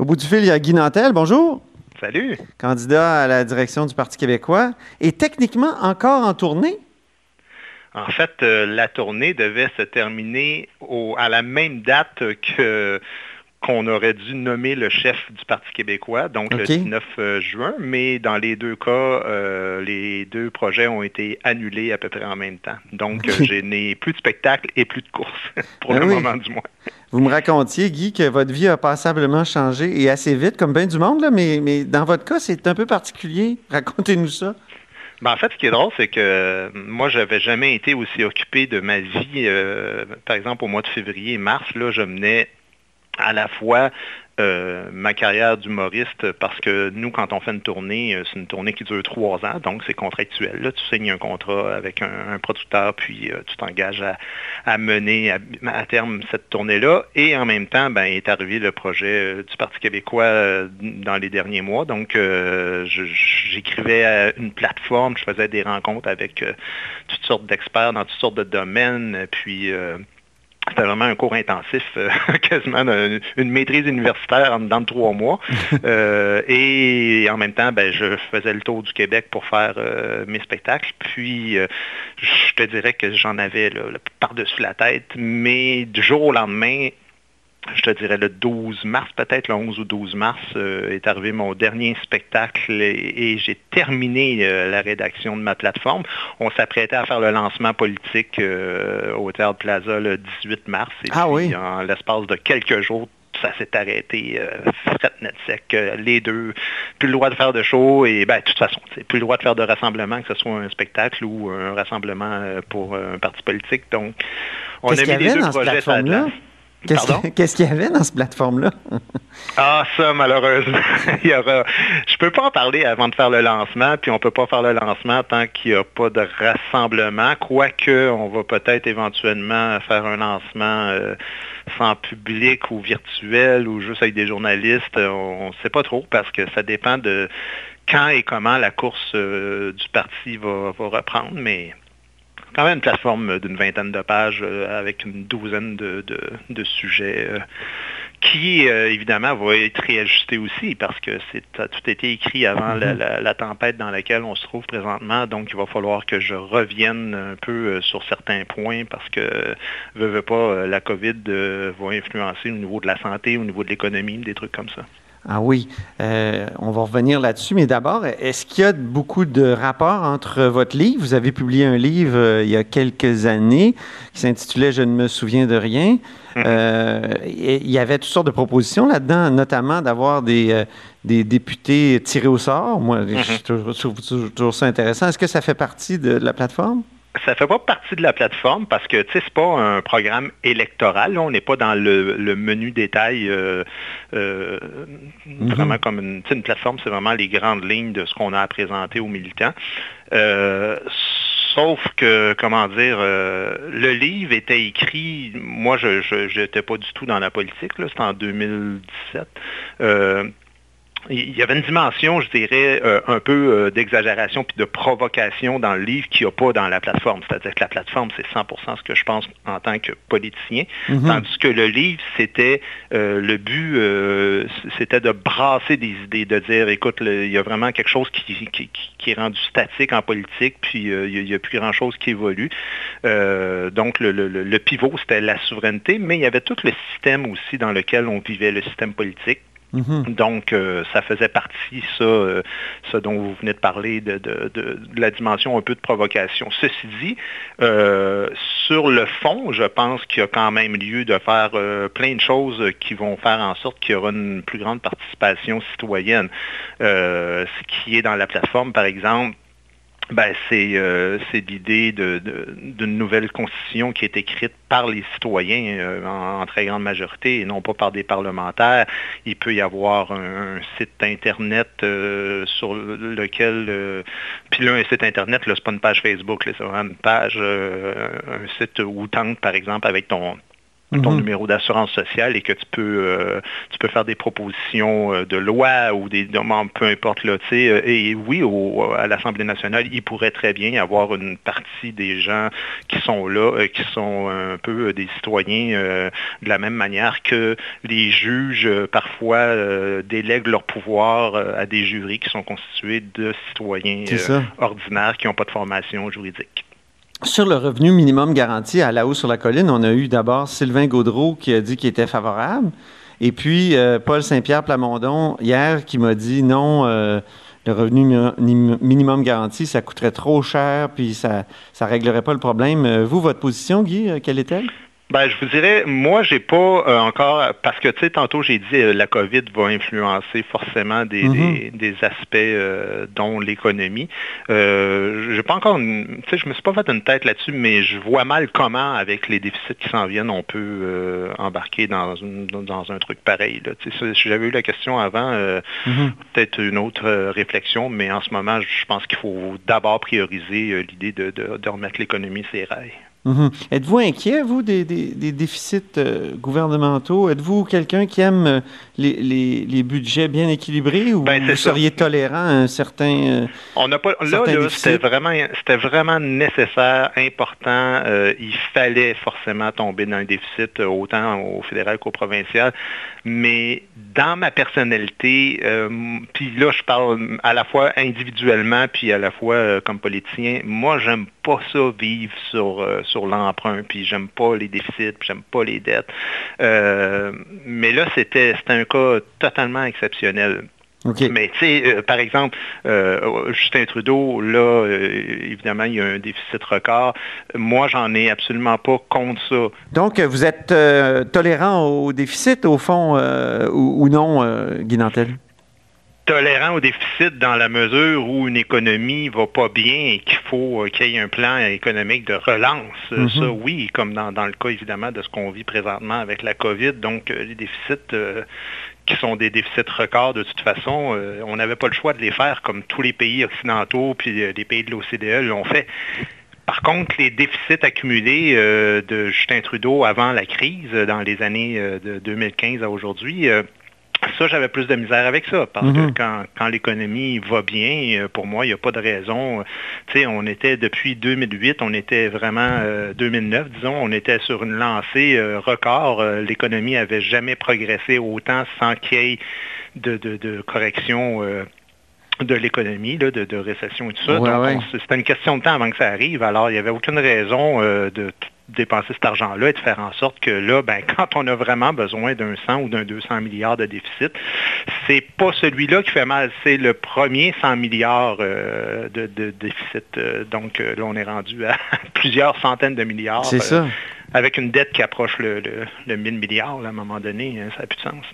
Au bout du fil, il y a Guy Nantel. Bonjour. Salut. Candidat à la direction du Parti québécois. Et techniquement encore en tournée? En fait, euh, la tournée devait se terminer à la même date que qu'on aurait dû nommer le chef du Parti québécois, donc le 19 euh, juin, mais dans les deux cas, euh, les deux projets ont été annulés à peu près en même temps. Donc, euh, je n'ai plus de spectacle et plus de course, pour ben le moment du moins. Vous me racontiez, Guy, que votre vie a passablement changé et assez vite, comme bien du monde, là, mais, mais dans votre cas, c'est un peu particulier. Racontez-nous ça. Ben, en fait, ce qui est drôle, c'est que moi, je n'avais jamais été aussi occupé de ma vie. par exemple, au mois de février et mars, là, je menais à la fois euh, ma carrière d'humoriste parce que nous, quand on fait une tournée, euh, c'est une tournée qui dure trois ans, donc c'est contractuel. Là, tu signes un contrat avec un, producteur, puis euh, tu t'engages à, mener à, terme cette tournée-là. Et en même temps, ben, est arrivé le projet du Parti québécois dans les derniers mois. Donc, j'écrivais à une plateforme, je faisais des rencontres avec toutes sortes d'experts dans toutes sortes de domaines, puis c'était vraiment un cours intensif, euh, quasiment une, maîtrise universitaire en dedans de trois mois. Euh, et en même temps, ben, je faisais le tour du Québec pour faire euh, mes spectacles. Puis, je te dirais que j'en avais par-dessus la tête. Mais du jour au lendemain, je te dirais le 12 mars, peut-être le 11 ou 12 mars, euh, est arrivé mon dernier spectacle et, j'ai terminé euh, la rédaction de ma plateforme. On s'apprêtait à faire le lancement politique euh, au Théâtre Plaza le 18 mars. Et ah puis, en l'espace de quelques jours, ça s'est arrêté fret net sec. les deux, plus le droit de faire de show et ben, de toute façon, plus le droit de faire de rassemblement, que ce soit un spectacle ou un rassemblement pour un parti politique. Donc, on a mis les deux projets à la Qu'est-ce qu'il y avait dans cette plateforme-là? ah, ça, malheureusement, il y aura... Je peux pas en parler avant de faire le lancement, puis on peut pas faire le lancement tant qu'il n'y a pas de rassemblement, quoique on va peut-être éventuellement faire un lancement euh, sans public ou virtuel ou juste avec des journalistes. On ne sait pas trop parce que ça dépend de quand et comment la course euh, du parti va, va reprendre, mais quand même une plateforme d'une vingtaine de pages euh, avec une douzaine de, sujets euh, qui, euh, évidemment, va être réajusté aussi parce que c'est tout été écrit avant mm-hmm. la, tempête dans laquelle on se trouve présentement. Donc, il va falloir que je revienne un peu sur certains points parce que, veux, veux pas, la COVID va influencer au niveau de la santé, au niveau de l'économie, des trucs comme ça. Ah oui, euh, on va revenir là-dessus, mais d'abord, est-ce qu'il y a beaucoup de rapports entre votre livre? Vous avez publié un livre euh, il y a quelques années qui s'intitulait Je ne me souviens de rien. Mm-hmm. Euh, il y avait toutes sortes de propositions là-dedans, notamment d'avoir des, des députés tirés au sort. Moi, je mm-hmm. trouve toujours ça intéressant. Est-ce que ça fait partie de la plateforme? Ça ne fait pas partie de la plateforme parce que ce n'est pas un programme électoral. On n'est pas dans le, menu détail euh, euh, mhm. vraiment comme une, une plateforme, c'est vraiment les grandes lignes de ce qu'on a à présenter aux militants. Euh, sauf que, comment dire, le livre était écrit, moi je n'étais pas du tout dans la politique, c'était en 2017 il y avait une dimension, je dirais, euh, un peu euh, d'exagération puis de provocation dans le livre qu'il n'y a pas dans la plateforme. C'est-à-dire que la plateforme, c'est 100% ce que je pense en tant que politicien, mhm. tandis que le livre, c'était euh, le but, c'était de brasser des idées, de dire, écoute, il y a vraiment quelque chose qui, qui, est rendu statique en politique, puis il n'y a, plus grand-chose qui évolue. donc, le, le pivot, c'était la souveraineté, mais il y avait tout le système aussi dans lequel on vivait, le système politique. Mhm. Donc, euh, ça faisait partie, ça, euh, dont vous venez de parler, de, la dimension un peu de provocation. Ceci dit, euh, sur le fond, je pense qu'il y a quand même lieu de faire plein de choses qui vont faire en sorte qu'il y aura une plus grande participation citoyenne. ce qui est dans la plateforme, par exemple, ben, euh, c'est l'idée d'une nouvelle constitution qui est écrite par les citoyens euh, en, très grande majorité et non pas par des parlementaires. Il peut y avoir un, site Internet euh, sur lequel... puis là, un site Internet, ce n'est pas une page Facebook, c'est une page, un site où tente, par exemple, avec ton ton mhm. numéro d'assurance sociale et que tu peux, euh, tu peux faire des propositions euh, de loi ou des peu importe là, euh, et oui, à l'Assemblée nationale, il pourrait très bien y avoir une partie des gens qui sont là, qui sont un peu des citoyens de la même manière que les juges parfois délèguent leur pouvoir à des jurys qui sont constitués de citoyens ordinaires qui n'ont pas de formation juridique. Sur le revenu minimum garanti à la haut sur la colline, on a eu d'abord Sylvain Gaudreau qui a dit qu'il était favorable. Et puis euh, Paul Saint-Pierre Plamondon, hier, qui m'a dit non, euh, le revenu minimum garanti, ça coûterait trop cher, puis ça ne réglerait pas le problème. Euh, vous, votre position, Guy, quelle est-elle? Ben, je vous dirais, moi, j'ai pas euh, encore, parce que, tu sais, tantôt, j'ai dit, euh, la COVID va influencer forcément des, mhm. aspects euh, dont l'économie. Euh, j'ai pas encore, tu sais, je me suis pas fait une tête là-dessus, mais je vois mal comment, avec les déficits qui s'en viennent, on peut embarquer dans, dans un truc pareil. Tu sais, j'avais eu la question avant, mhm. peut-être une autre réflexion, mais en ce moment, je pense qu'il faut d'abord prioriser l'idée de, de remettre l'économie ses rails. Mhm. Êtes-vous inquiet, vous, des, déficits euh, gouvernementaux? Êtes-vous quelqu'un qui aime euh, les, budgets bien équilibrés ou ben, vous seriez tolérant à un certain. Euh, On n'a pas. Là, c'était vraiment, c'était vraiment nécessaire, important. il fallait forcément tomber dans un déficit autant au fédéral qu'au provincial. Mais dans ma personnalité, puis là, je parle à la fois individuellement puis à la fois comme politicien, moi, j'aime pas ça vivre sur sur l'emprunt, puis j'aime pas les déficits, puis j'aime pas les dettes. Euh, mais là, c'était un cas totalement exceptionnel. Mais tu sais, euh, par exemple, euh, Justin Trudeau, là, évidemment, il y a un déficit record. Moi, j'en ai absolument pas contre ça. Donc, vous êtes tolérant au déficit, au fond, ou, ou, non, Guy Nantel? Tolérant au déficit dans la mesure où une économie va pas bien et qu'il faut euh, qu'il y ait un plan économique de relance. Euh, mm-hmm. Ça, oui, comme dans, le cas évidemment de ce qu'on vit présentement avec la COVID. Donc, euh, les déficits qui sont des déficits records de toute façon, on n'avait pas le choix de les faire comme tous les pays occidentaux puis les pays de l'OCDE l'ont fait. Par contre, les déficits accumulés de Justin Trudeau avant la crise, dans les années de 2015 à aujourd'hui, ça, j'avais plus de misère avec ça, parce que mhm. quand, l'économie va bien, euh, pour moi, il n'y a pas de raison. Tu sais, on était depuis 2008, on était vraiment 2009, euh, disons, on était sur une lancée euh, record. l'économie n'avait jamais progressé autant sans qu'il y ait de, correction de l'économie, de, récession et tout ça. Donc, c'était une question de temps avant que ça arrive. Alors, il n'y avait aucune raison de dépenser cet argent-là et de faire en sorte que là, ben, quand on a vraiment besoin d'un 100 ou d'un 200 milliards de déficit, c'est pas celui-là qui fait mal, c'est le premier 100 milliards euh, de, déficit. Euh, donc euh, là, on est rendu à plusieurs centaines de milliards. C'est ça. Avec une dette qui approche le, le, 1000 milliards, à un moment donné, hein, ça n'a plus de sens.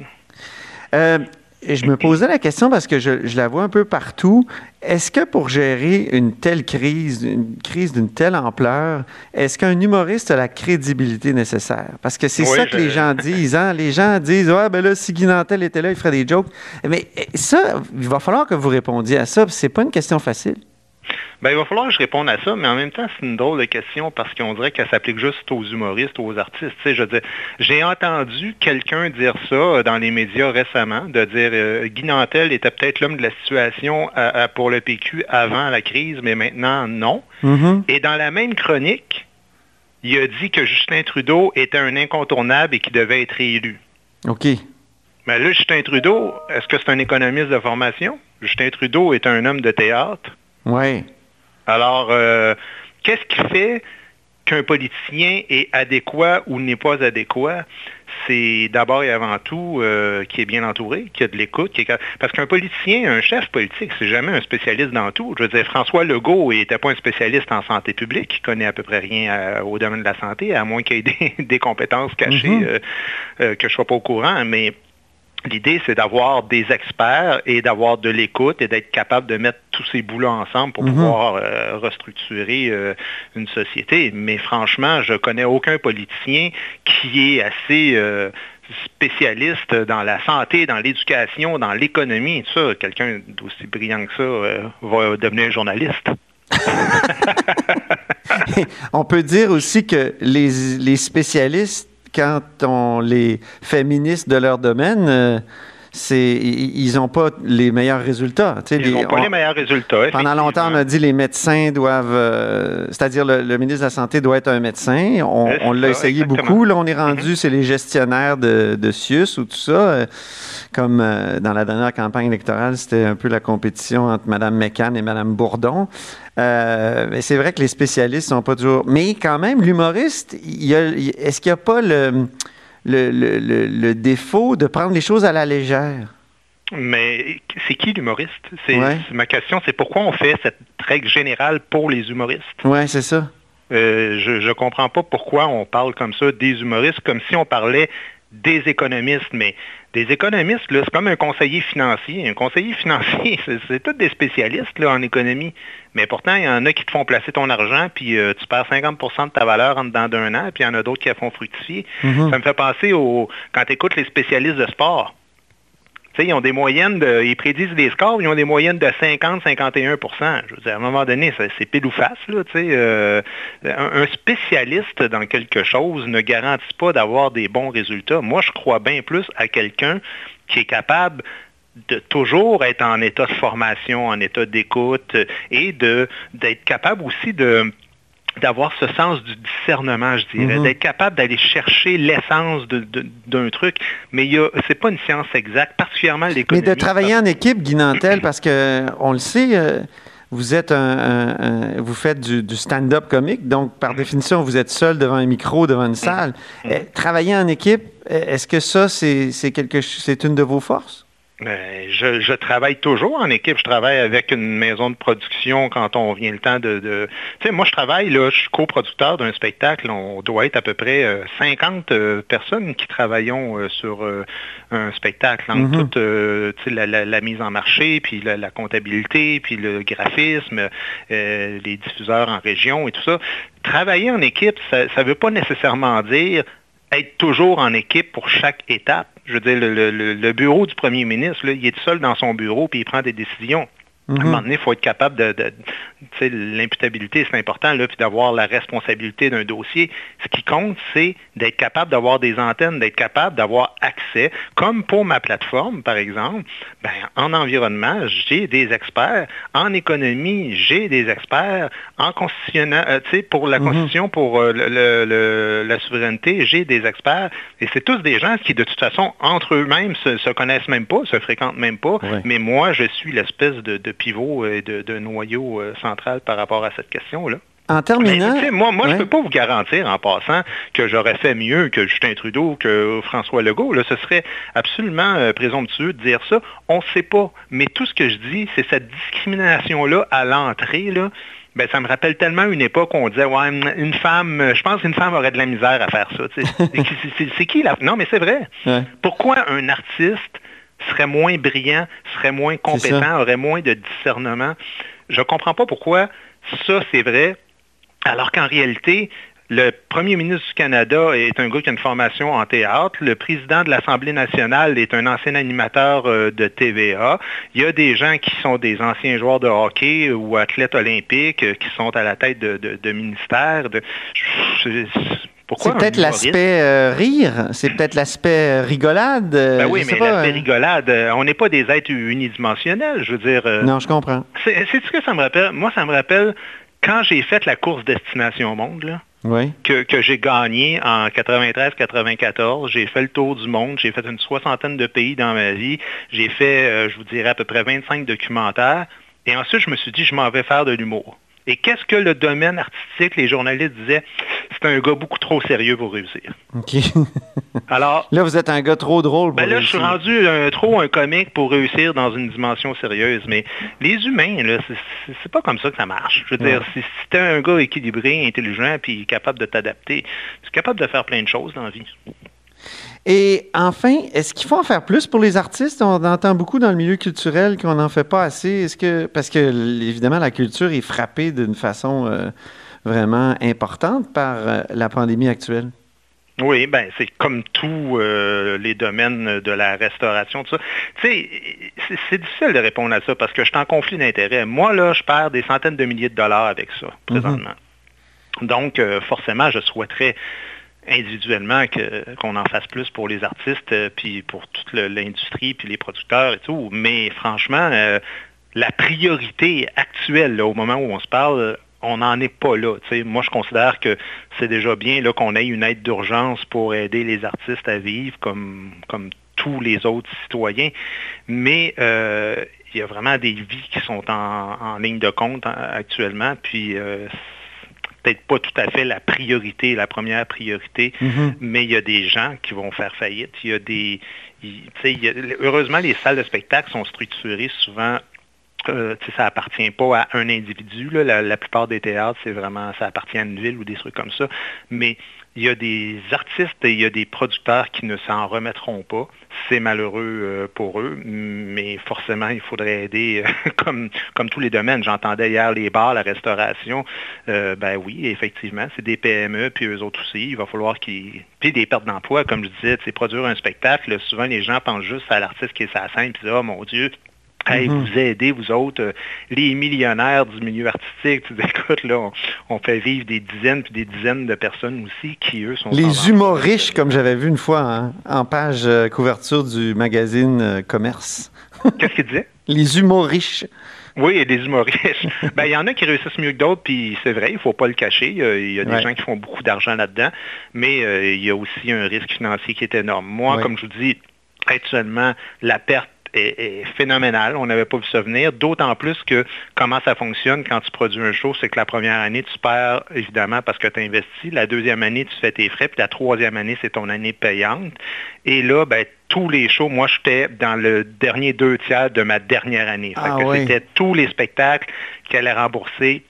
Et je me posais la question parce que je, la vois un peu partout. Est-ce que pour gérer une telle crise, une crise d'une telle ampleur, est-ce qu'un humoriste a la crédibilité nécessaire? Parce que c'est ça que les gens disent. Hein? Les gens disent Ouais, ben là, si Guy Nantel était là, il ferait des jokes. Mais eh, ça, il va falloir que vous répondiez à ça. C'est pas une question facile. Ben, il va falloir que je réponde à ça, mais en même temps, c'est une drôle de question parce qu'on dirait qu'elle s'applique juste aux humoristes, aux artistes. je j'ai entendu quelqu'un dire ça dans les médias récemment, de dire euh, Guy Nantel était peut-être l'homme de la situation pour le PQ avant la crise, mais maintenant non. Mm-hmm. Et dans la même chronique, il a dit que Justin Trudeau était un incontournable et qu'il devait être élu. OK. Mais là, Justin Trudeau, est-ce que c'est un économiste de formation? Justin Trudeau est un homme de théâtre. Oui. Alors, euh, qu'est-ce qui fait qu'un politicien est adéquat ou n'est pas adéquat? C'est d'abord et avant tout euh, qui est bien entouré, qui a de l'écoute. Parce qu'un politicien, un chef politique, c'est jamais un spécialiste dans tout. Je veux dire, François Legault n'était pas un spécialiste en santé publique, il connaît à peu près rien euh, au domaine de la santé, à moins qu'il ait des, compétences cachées mm-hmm. que je ne sois pas au courant. Mais L'idée, c'est d'avoir des experts et d'avoir de l'écoute et d'être capable de mettre tous ces boulots ensemble pour mhm. pouvoir euh, restructurer euh, une société. Mais franchement, je connais aucun politicien qui est assez euh, spécialiste dans la santé, dans l'éducation, dans l'économie. Ça, quelqu'un d'aussi brillant que ça va devenir journaliste. On peut dire aussi que les spécialistes quand on les fait ministres de leur domaine, ils n'ont pas les meilleurs résultats. ils n'ont pas les meilleurs résultats. Pendant longtemps, on a dit que les médecins doivent, euh, c'est-à-dire le, ministre de la Santé doit être un médecin. On, l'a essayé beaucoup. Là, on est rendu, mm-hmm. c'est les gestionnaires de, de CIUS ou tout ça. Euh, comme euh, dans la dernière campagne électorale, c'était un peu la compétition entre Mme McCann et Mme Bourdon. Mais c'est vrai que les spécialistes sont pas toujours. Mais quand même, l'humoriste, est-ce qu'il n'y a pas le le, défaut de prendre les choses à la légère? Mais c'est qui l'humoriste? C'est Ma question, c'est pourquoi on fait cette règle générale pour les humoristes? Oui, c'est ça. Euh, je ne comprends pas pourquoi on parle comme ça des humoristes, comme si on parlait des économistes, mais des économistes, c'est comme un conseiller financier. Un conseiller financier, c'est tous des spécialistes là, en économie. Mais pourtant, il y en a qui te font placer ton argent, puis euh, tu perds 50% de ta valeur en dedans d'un an, puis il y en a d'autres qui la font fructifier. Mm-hmm. Ça me fait penser au quand tu écoutes les spécialistes de sport ils ont des moyennes. Ils prédisent des scores, ils ont des moyennes de 50-51% Je veux dire, à un moment donné, c'est pile ou face. Euh, un, spécialiste dans quelque chose ne garantit pas d'avoir des bons résultats. Moi, je crois bien plus à quelqu'un qui est capable de toujours être en état de formation, en état d'écoute et d'être capable aussi de d'avoir ce sens du discernement, je dirais, mhm. d'être capable d'aller chercher l'essence d'un truc. Mais ce n'est pas une science exacte, particulièrement l'économie. Mais de travailler en équipe, Guy Nantel, parce qu'on le sait, euh, vous êtes un, vous faites du, stand-up comique, donc par mhm. définition, vous êtes seul devant un micro, devant une salle. Mhm. Eh, travailler en équipe, est-ce que ça, c'est quelque, c'est une de vos forces? Ben, je, travaille toujours en équipe. Je travaille avec une maison de production quand on vient le temps de... Tu sais, moi, je travaille, là, je suis coproducteur d'un spectacle. On doit être à peu près 50 euh, euh, personnes qui travaillons euh, sur un spectacle. En mm-hmm. toute la, mise en marché, puis la, comptabilité, puis le graphisme, les diffuseurs en région et tout ça. Travailler en équipe, ça ne veut pas nécessairement dire être toujours en équipe pour chaque étape. Je veux dire, le, bureau du premier ministre, il est seul dans son bureau puis il prend des décisions. À un mhm. moment donné, il faut être capable de, l'imputabilité, c'est important, là, puis d'avoir la responsabilité d'un dossier. Ce qui compte, c'est d'être capable d'avoir des antennes, d'être capable d'avoir accès. Comme pour ma plateforme, par exemple, ben, en environnement, j'ai des experts. En économie, j'ai des experts. En constitutionnel, euh, pour la mhm. constitution, pour euh, la souveraineté, j'ai des experts. Et c'est tous des gens qui, de toute façon, entre eux-mêmes, se, se connaissent même pas, se fréquentent même pas. Mais moi, je suis l'espèce de pivot et de, noyau euh, central par rapport à cette question-là. En terminant. moi, moi je ne peux pas vous garantir en passant que j'aurais fait mieux que Justin Trudeau, que François Legault. Là, ce serait absolument euh, présomptueux de dire ça. On ne sait pas. Mais tout ce que je dis, c'est cette discrimination-là à l'entrée. Là, ben, ça me rappelle tellement une époque où on disait, ouais, une femme, je pense qu'une femme aurait de la misère à faire ça. c'est qui la... Non, mais c'est vrai. Pourquoi un artiste serait moins brillant, serait moins compétent, aurait moins de discernement. Je ne comprends pas pourquoi ça, c'est vrai, alors qu'en réalité, le premier ministre du Canada est un gars qui a une formation en théâtre. Le président de l'Assemblée nationale est un ancien animateur euh, de TVA. Il y a des gens qui sont des anciens joueurs de hockey ou athlètes olympiques euh, qui sont à la tête de, ministères. C'est peut-être l'aspect euh, rire, c'est peut-être l'aspect rigolade. Ben oui, mais l'aspect rigolade, on n'est pas des êtres unidimensionnels, je veux dire. non, je comprends. C'est ce que ça me rappelle. Moi, ça me rappelle quand j'ai fait la course Destination Monde, là, que, j'ai gagné en 93-94. J'ai fait le tour du monde. J'ai fait une soixantaine de pays dans ma vie. J'ai fait, euh, je vous dirais, à peu près 25 documentaires. Et ensuite, je me suis dit, je m'en vais faire de l'humour. Et qu'est-ce que le domaine artistique, les journalistes disaient, c'est un gars beaucoup trop sérieux pour réussir. OK. Alors. Là, vous êtes un gars trop drôle pour ben Là, je suis rendu trop un comique pour réussir dans une dimension sérieuse. Mais les humains, là, c'est pas comme ça que ça marche. Je veux dire, si, tu es un gars équilibré, intelligent, puis capable de t'adapter, tu es capable de faire plein de choses dans la vie. Et enfin, est-ce qu'il faut en faire plus pour les artistes? On entend beaucoup dans le milieu culturel qu'on n'en fait pas assez. Est-ce que parce que évidemment la culture est frappée d'une façon euh, vraiment importante par euh, la pandémie actuelle? Oui, ben c'est comme tous euh, les domaines de la restauration, tout ça. Tu sais, c'est difficile de répondre à ça parce que je suis en conflit d'intérêts. Moi, là, je perds des centaines de milliers de dollars avec ça, présentement. Mm-hmm. Donc, forcément, je souhaiterais individuellement qu'on en fasse plus pour les artistes, puis pour toute l'industrie, puis les producteurs et tout. Mais franchement, la priorité actuelle, au moment où on se parle, on n'en est pas là. Moi, je considère que c'est déjà bien qu'on ait une aide d'urgence pour aider les artistes à vivre comme, tous les autres citoyens. Mais euh, il y a vraiment des vies qui sont en, ligne de compte hein, actuellement. Puis euh, peut-être pas tout à fait la priorité, la première priorité, mm-hmm. mais il y a des gens qui vont faire faillite. Il y a des. heureusement, les salles de spectacle sont structurées souvent euh, ça appartient pas à un individu. La, plupart des théâtres, c'est vraiment, ça appartient à une ville ou des trucs comme ça. Mais il y a des artistes et il y a des producteurs qui ne s'en remettront pas. C'est malheureux euh, pour eux, mais forcément, il faudrait aider euh, comme, tous les domaines. J'entendais hier les bars, la restauration. ben oui, effectivement, c'est des PME, puis eux autres aussi. Il va falloir qu'ils... Puis des pertes d'emploi, comme je disais, c'est produire un spectacle. Souvent, les gens pensent juste à l'artiste qui est sa scène, puis oh mon Dieu, Hey, mhm. vous aidez, vous autres, euh, les millionnaires du milieu artistique. Tu écoute, là, on, fait vivre des dizaines puis des dizaines de personnes aussi qui, eux, sont... Les humoristes, comme j'avais vu une fois hein, en page euh, couverture du magazine euh, Commerce. Qu'est-ce qu'il disait? Les humoristes. Oui, il y a des humoristes. ben, il y en a qui réussissent mieux que d'autres, puis c'est vrai, il ne faut pas le cacher. Il y a, des gens qui font beaucoup d'argent là-dedans, mais il y a aussi un risque financier qui est énorme. Moi, comme je vous dis, actuellement, la perte est, phénoménal. On n'avait pas vu ça venir. D'autant plus que comment ça fonctionne quand tu produis un show, c'est que la première année, tu perds évidemment parce que tu as investi. La deuxième année, tu fais tes frais. Puis la troisième année, c'est ton année payante. Et là, ben, tous les shows, moi, j'étais dans le dernier deux tiers de ma dernière année. Ah c'était tous les spectacles qui allaient rembourser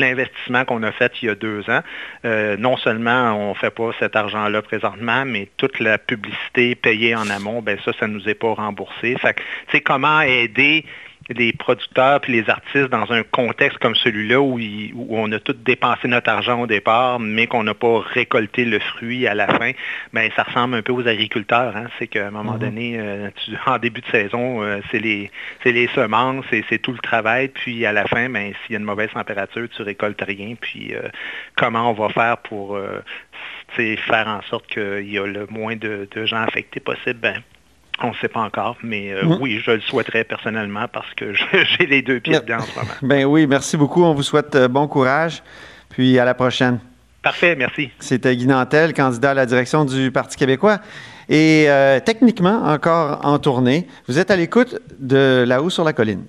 l'investissement qu'on a fait il y a deux ans. Euh, non seulement on ne fait pas cet argent-là présentement, mais toute la publicité payée en amont, ben ça, ça ne nous est pas remboursé. C'est comment aider les producteurs puis les artistes dans un contexte comme celui-là où, on a tout dépensé notre argent au départ, mais qu'on n'a pas récolté le fruit à la fin, ben ça ressemble un peu aux agriculteurs. Hein. C'est qu'à un moment mhm. donné, euh, en début de saison, euh, c'est les, les semences, c'est tout le travail, puis à la fin, ben, s'il y a une mauvaise température, tu récoltes rien. Puis euh, comment on va faire pour faire en sorte qu'il y a le moins de, gens affectés possible? Ben, on ne sait pas encore, mais euh, oui, je le souhaiterais personnellement parce que j'ai les deux pieds dedans en ce moment. Ben oui, merci beaucoup. On vous souhaite euh, bon courage. Puis à la prochaine. Parfait, merci. C'était Guy Nantel, candidat à la direction du Parti québécois. Et euh, techniquement, encore en tournée, vous êtes à l'écoute de là-haut sur la colline.